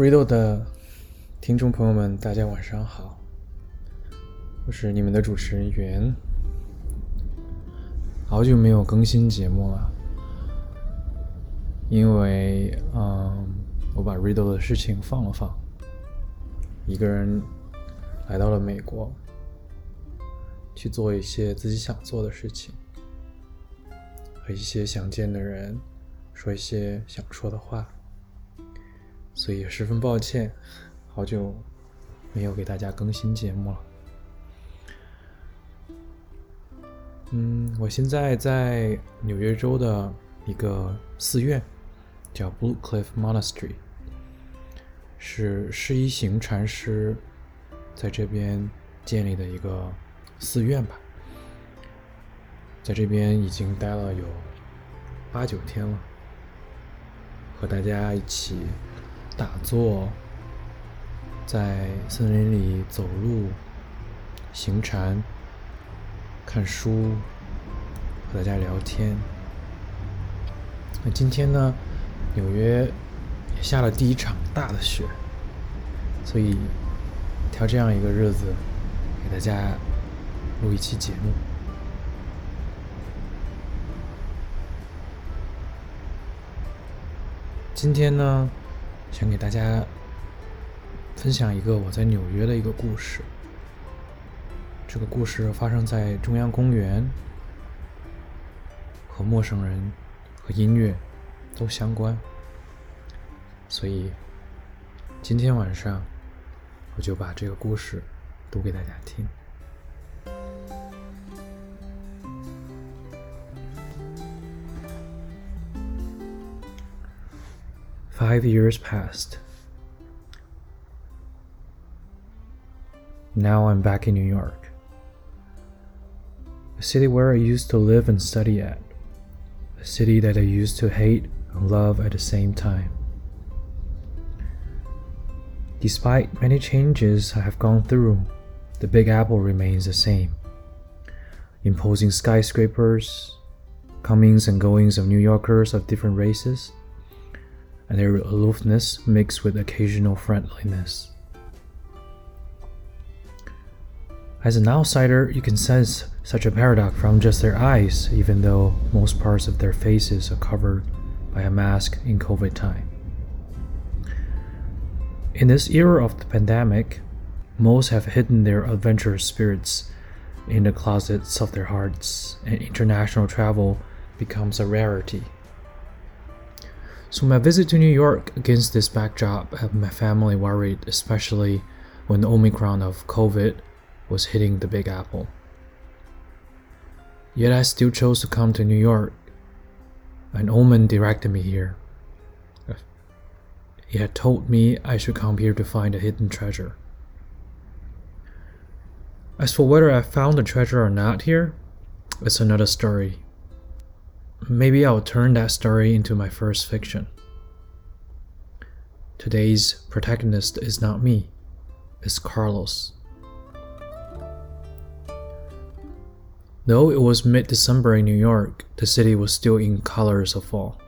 Riddle 的听众朋友们，大家晚上好，我是你们的主持人袁。好久没有更新节目了，因为嗯，我把 Riddle 的事情放了放，一个人来到了美国，去做一些自己想做的事情，和一些想见的人说一些想说的话。所以十分抱歉，好久没有给大家更新节目了。嗯，我现在在纽约州的一个寺院，叫 Blue Cliff Monastery，是释一行禅师在这边建立的一个寺院吧。在这边已经待了有八九天了，和大家一起。打坐，在森林里走路、行禅、看书，和大家聊天。那今天呢，纽约也下了第一场大的雪，所以挑这样一个日子给大家录一期节目。今天呢？想给大家分享一个我在纽约的一个故事。这个故事发生在中央公园，和陌生人和音乐都相关，所以今天晚上我就把这个故事读给大家听。Five years passed. Now I'm back in New York, a city where I used to live and study at, a city that I used to hate and love at the same time. Despite many changes I have gone through, the Big Apple remains the same. Imposing skyscrapers, comings and goings of New Yorkers of different races, and their aloofness mixed with occasional friendliness. As an outsider, you can sense such a paradox from just their eyes, even though most parts of their faces are covered by a mask in COVID time. In this era of the pandemic, most have hidden their adventurous spirits in the closets of their hearts, and international travel becomes a rarity. So, my visit to New York against this backdrop had my family worried, especially when the Omicron of COVID was hitting the Big Apple. Yet I still chose to come to New York. An omen directed me here. He had told me I should come here to find a hidden treasure. As for whether I found the treasure or not here, it's another story. Maybe I'll turn that story into my first fiction. Today's protagonist is not me, it's Carlos. Though it was mid December in New York, the city was still in colors of fall.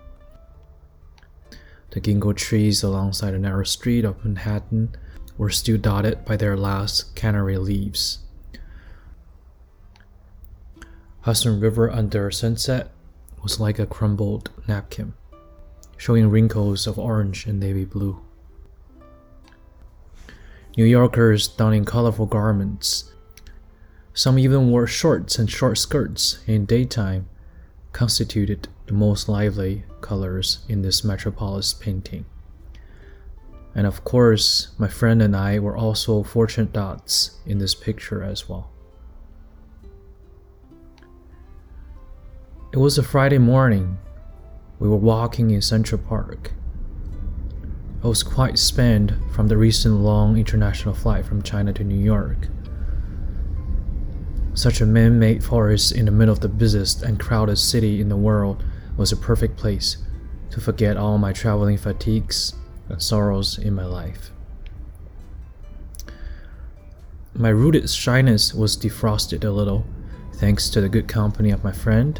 The ginkgo trees alongside the narrow street of Manhattan were still dotted by their last canary leaves. Hudson River under sunset was like a crumbled napkin, showing wrinkles of orange and navy blue. New Yorkers donning colorful garments. Some even wore shorts and short skirts in daytime, constituted the most lively colors in this metropolis painting. And of course, my friend and I were also fortunate dots in this picture as well. It was a Friday morning. We were walking in Central Park. I was quite spent from the recent long international flight from China to New York. Such a man made forest in the middle of the busiest and crowded city in the world was a perfect place to forget all my traveling fatigues and sorrows in my life. My rooted shyness was defrosted a little thanks to the good company of my friend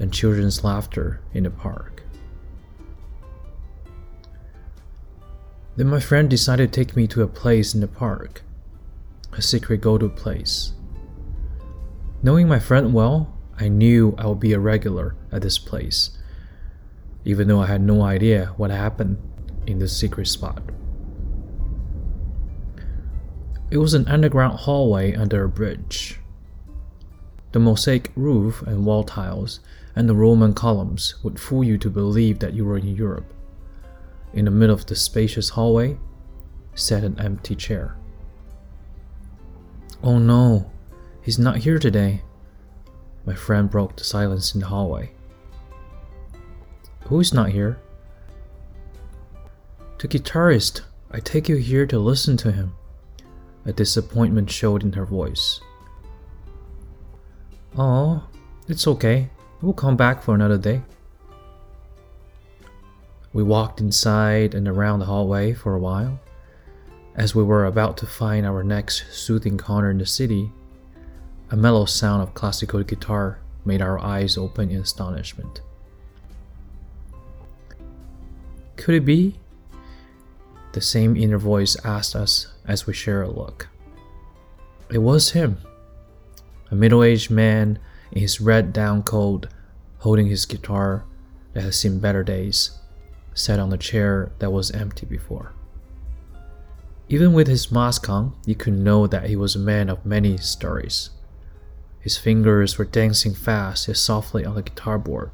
and children's laughter in the park. Then my friend decided to take me to a place in the park, a secret go to place. Knowing my friend well, I knew I would be a regular at this place, even though I had no idea what happened in this secret spot. It was an underground hallway under a bridge. The mosaic roof and wall tiles and the Roman columns would fool you to believe that you were in Europe. In the middle of the spacious hallway sat an empty chair. Oh no, he's not here today. My friend broke the silence in the hallway. Who is not here? The guitarist. I take you here to listen to him. A disappointment showed in her voice. Oh, it's okay. We'll come back for another day. We walked inside and around the hallway for a while. As we were about to find our next soothing corner in the city, a mellow sound of classical guitar made our eyes open in astonishment. Could it be? The same inner voice asked us as we shared a look. It was him, a middle aged man in his red down coat, holding his guitar that had seen better days, sat on the chair that was empty before. Even with his mask on, you could know that he was a man of many stories. His fingers were dancing fast yet softly on the guitar board,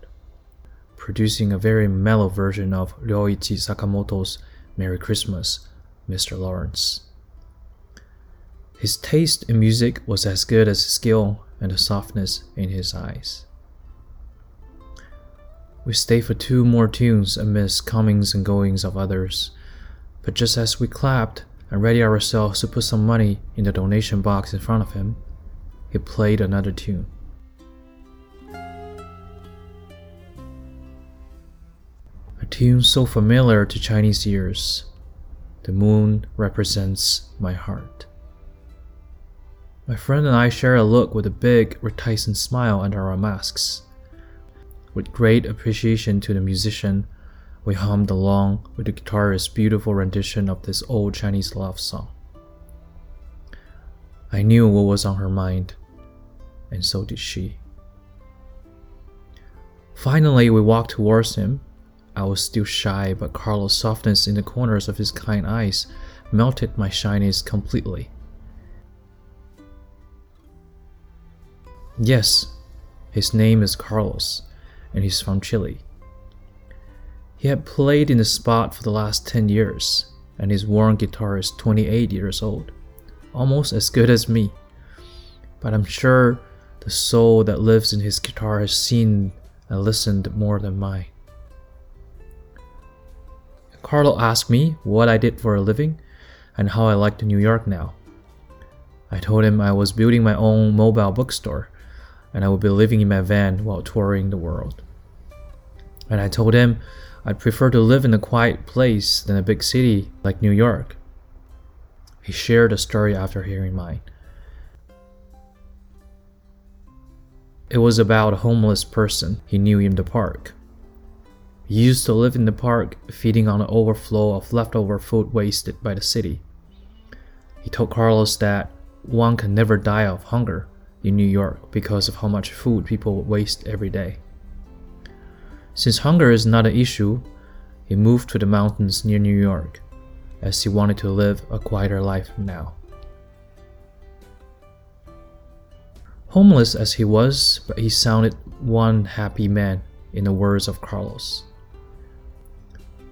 producing a very mellow version of Ryuichi Sakamoto's Merry Christmas, Mr. Lawrence. His taste in music was as good as his skill and the softness in his eyes. We stayed for two more tunes amidst comings and goings of others, but just as we clapped and ready ourselves to put some money in the donation box in front of him, he played another tune. A tune so familiar to Chinese ears. The moon represents my heart. My friend and I share a look with a big, reticent smile under our masks. With great appreciation to the musician, we hummed along with the guitarist's beautiful rendition of this old Chinese love song. I knew what was on her mind, and so did she. Finally, we walked towards him. I was still shy, but Carlos' softness in the corners of his kind eyes melted my shyness completely. Yes, his name is Carlos, and he's from Chile. He had played in the spot for the last 10 years, and his worn guitar is 28 years old, almost as good as me. But I'm sure the soul that lives in his guitar has seen and listened more than mine. Carlo asked me what I did for a living and how I liked New York now. I told him I was building my own mobile bookstore and I would be living in my van while touring the world. And I told him I'd prefer to live in a quiet place than a big city like New York. He shared a story after hearing mine. It was about a homeless person he knew in the park. He used to live in the park, feeding on the overflow of leftover food wasted by the city. He told Carlos that one can never die of hunger in New York because of how much food people waste every day. Since hunger is not an issue, he moved to the mountains near New York as he wanted to live a quieter life now. Homeless as he was, but he sounded one happy man in the words of Carlos.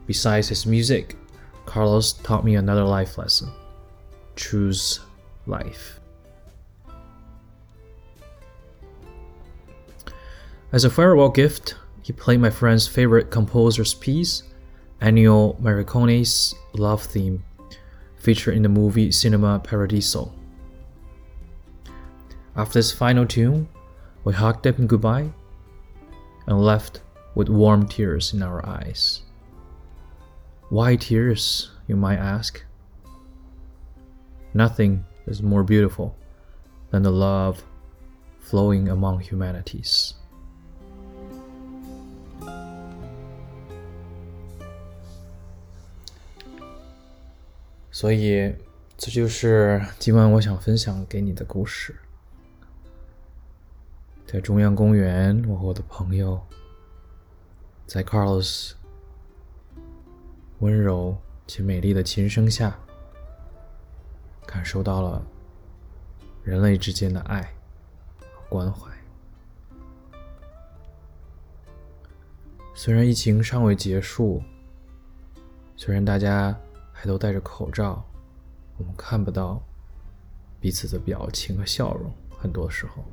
Besides his music, Carlos taught me another life lesson choose life. As a farewell gift, he played my friend's favorite composer's piece, Ennio Morricone's Love Theme, featured in the movie Cinema Paradiso. After this final tune, we hugged him goodbye and left with warm tears in our eyes. Why tears, you might ask? Nothing is more beautiful than the love flowing among humanities. 所以这就是今晚我想分享给你的故事。在中央公园，我和我的朋友在 Carlos 温柔且美丽的琴声下，感受到了人类之间的爱和关怀。虽然疫情尚未结束，虽然大家还都戴着口罩，我们看不到彼此的表情和笑容，很多时候。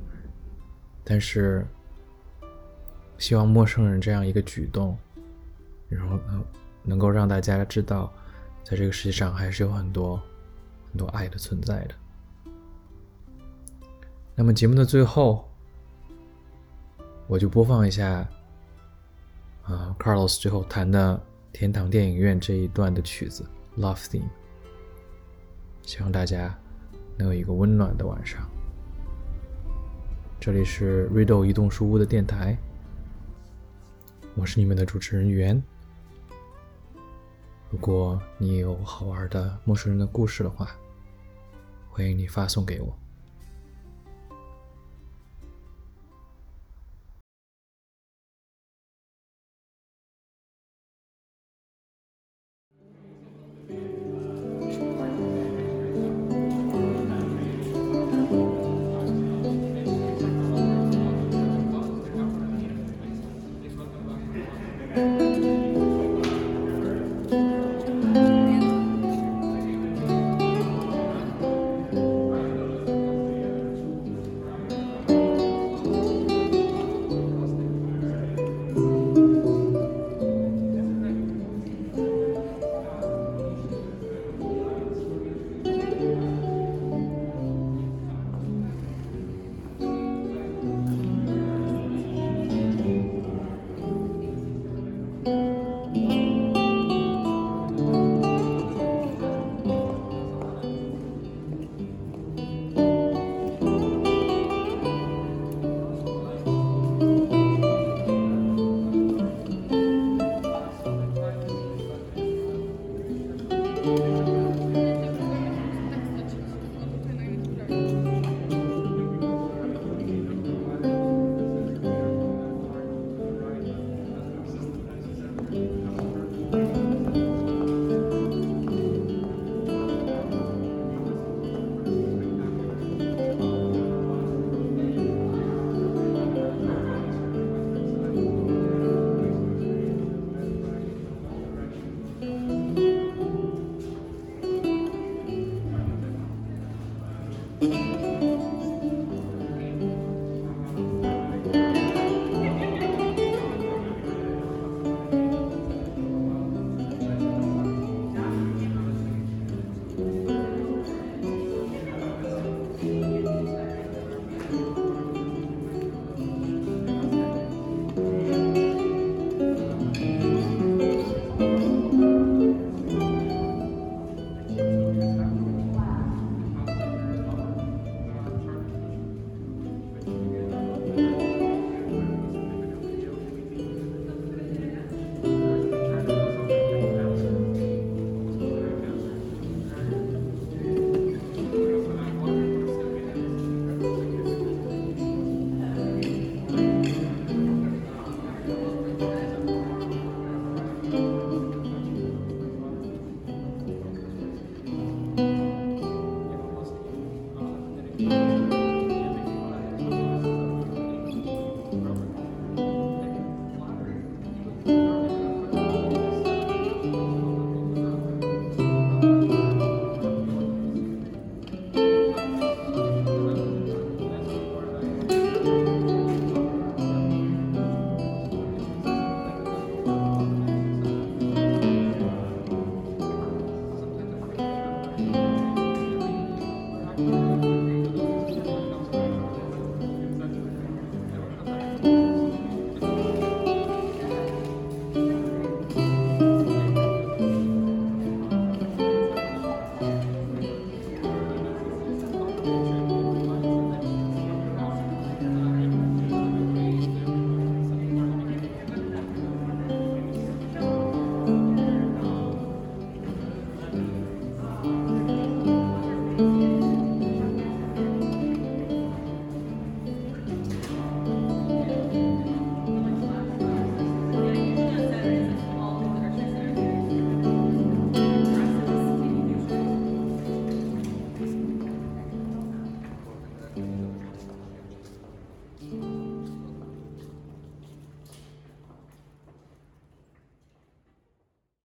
但是，希望陌生人这样一个举动，然后能能够让大家知道，在这个世界上还是有很多很多爱的存在的。那么节目的最后，我就播放一下，啊，Carlos 最后弹的《天堂电影院》这一段的曲子《Love Theme》，希望大家能有一个温暖的晚上。这里是 Riddle 移动书屋的电台，我是你们的主持人袁。如果你有好玩的陌生人的故事的话，欢迎你发送给我。